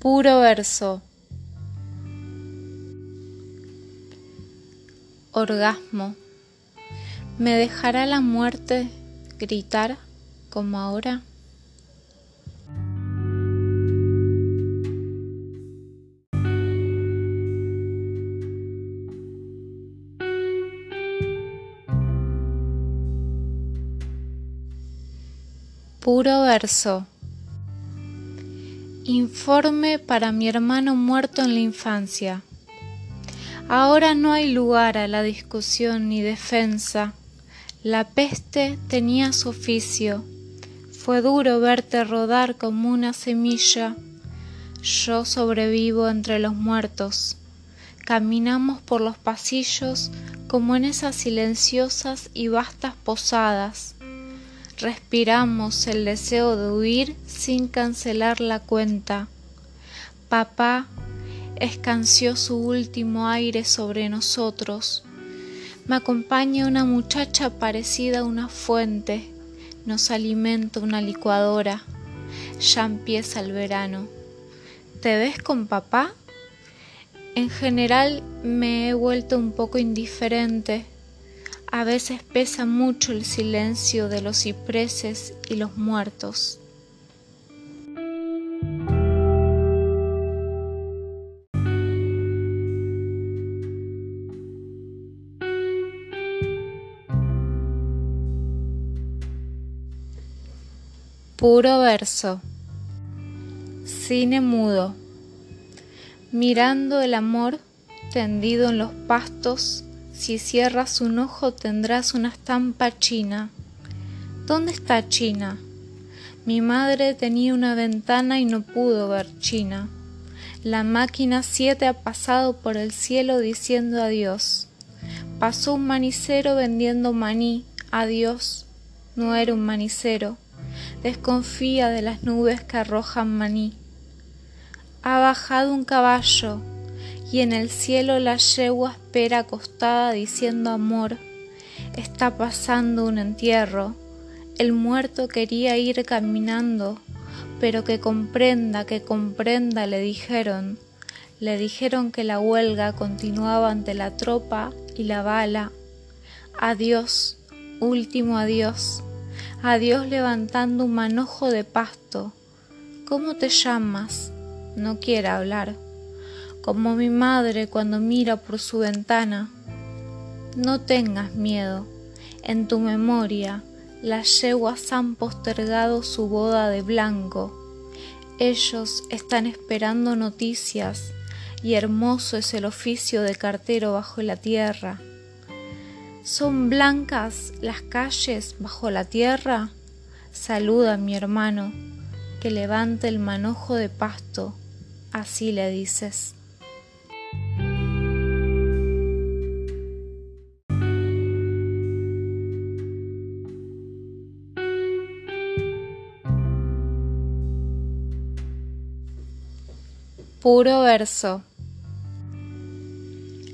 Puro verso. Orgasmo. ¿Me dejará la muerte gritar como ahora? Puro verso. Informe para mi hermano muerto en la infancia. Ahora no hay lugar a la discusión ni defensa. La peste tenía su oficio. Fue duro verte rodar como una semilla. Yo sobrevivo entre los muertos. Caminamos por los pasillos como en esas silenciosas y vastas posadas respiramos el deseo de huir sin cancelar la cuenta. Papá escanció su último aire sobre nosotros. Me acompaña una muchacha parecida a una fuente. Nos alimenta una licuadora. Ya empieza el verano. ¿Te ves con papá? En general me he vuelto un poco indiferente a veces pesa mucho el silencio de los cipreses y los muertos. Puro verso. Cine mudo. Mirando el amor tendido en los pastos si cierras un ojo tendrás una estampa china. ¿Dónde está China? Mi madre tenía una ventana y no pudo ver China. La máquina siete ha pasado por el cielo diciendo adiós. Pasó un manicero vendiendo maní. Adiós. No era un manicero. Desconfía de las nubes que arrojan maní. Ha bajado un caballo y en el cielo la yegua espera acostada diciendo amor, está pasando un entierro, el muerto quería ir caminando, pero que comprenda, que comprenda, le dijeron, le dijeron que la huelga continuaba ante la tropa y la bala. Adiós, último adiós, adiós levantando un manojo de pasto. ¿Cómo te llamas? No quiere hablar como mi madre cuando mira por su ventana. No tengas miedo, en tu memoria las yeguas han postergado su boda de blanco. Ellos están esperando noticias y hermoso es el oficio de cartero bajo la tierra. ¿Son blancas las calles bajo la tierra? Saluda mi hermano, que levante el manojo de pasto, así le dices. Puro verso.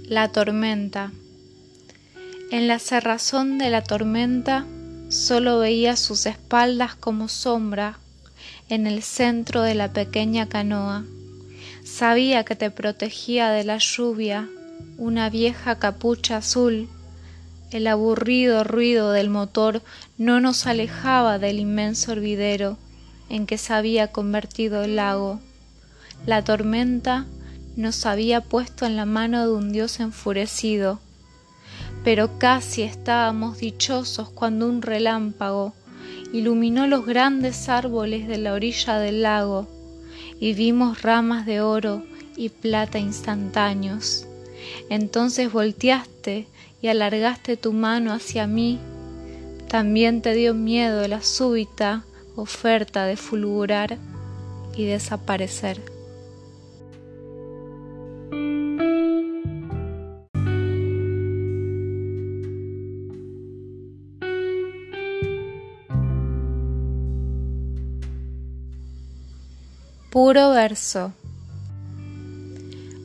La tormenta. En la cerrazón de la tormenta solo veía sus espaldas como sombra en el centro de la pequeña canoa. Sabía que te protegía de la lluvia una vieja capucha azul. El aburrido ruido del motor no nos alejaba del inmenso hervidero en que se había convertido el lago. La tormenta nos había puesto en la mano de un Dios enfurecido, pero casi estábamos dichosos cuando un relámpago iluminó los grandes árboles de la orilla del lago y vimos ramas de oro y plata instantáneos. Entonces volteaste y alargaste tu mano hacia mí. También te dio miedo la súbita oferta de fulgurar y desaparecer. Puro verso.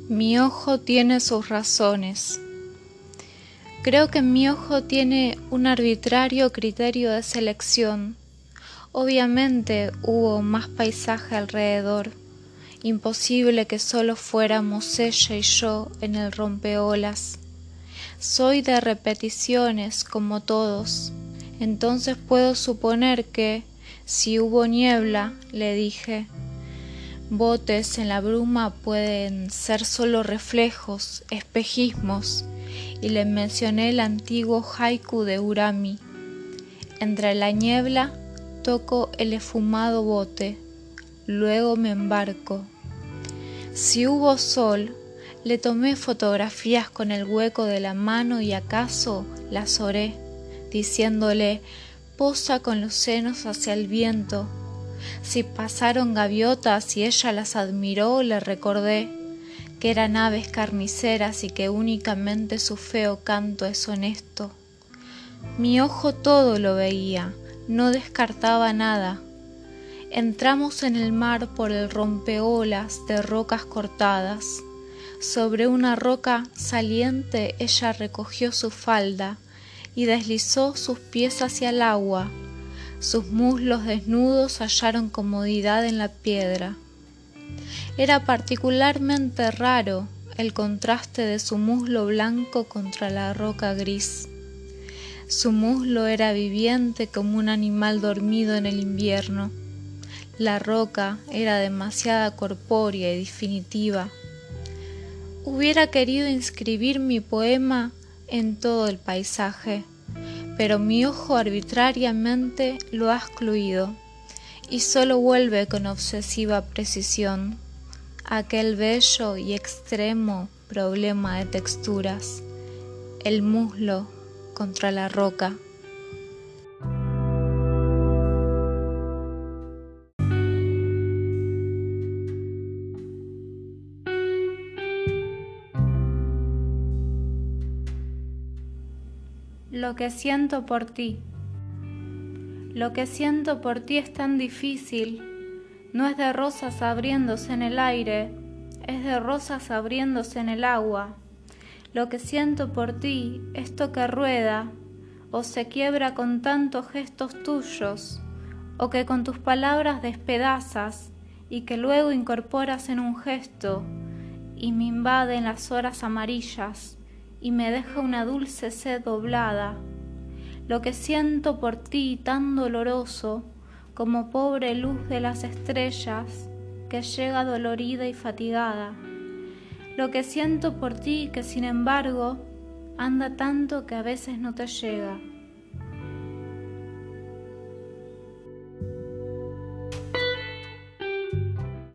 Mi ojo tiene sus razones. Creo que mi ojo tiene un arbitrario criterio de selección. Obviamente hubo más paisaje alrededor Imposible que solo fuéramos ella y yo en el rompeolas. Soy de repeticiones como todos, entonces puedo suponer que, si hubo niebla, le dije, botes en la bruma pueden ser solo reflejos, espejismos, y le mencioné el antiguo haiku de Urami. Entre la niebla toco el esfumado bote, luego me embarco. Si hubo sol, le tomé fotografías con el hueco de la mano y acaso las oré, diciéndole posa con los senos hacia el viento. Si pasaron gaviotas y ella las admiró, le recordé que eran aves carniceras y que únicamente su feo canto es honesto. Mi ojo todo lo veía, no descartaba nada. Entramos en el mar por el rompeolas de rocas cortadas. Sobre una roca saliente ella recogió su falda y deslizó sus pies hacia el agua. Sus muslos desnudos hallaron comodidad en la piedra. Era particularmente raro el contraste de su muslo blanco contra la roca gris. Su muslo era viviente como un animal dormido en el invierno. La roca era demasiada corpórea y definitiva. Hubiera querido inscribir mi poema en todo el paisaje, pero mi ojo arbitrariamente lo ha excluido y solo vuelve con obsesiva precisión aquel bello y extremo problema de texturas, el muslo contra la roca. Lo que siento por ti. Lo que siento por ti es tan difícil no es de rosas abriéndose en el aire, es de rosas abriéndose en el agua. Lo que siento por ti, esto que rueda, o se quiebra con tantos gestos tuyos, o que con tus palabras despedazas y que luego incorporas en un gesto, y me invade en las horas amarillas, y me deja una dulce sed doblada. Lo que siento por ti tan doloroso, como pobre luz de las estrellas que llega dolorida y fatigada. Lo que siento por ti que sin embargo anda tanto que a veces no te llega.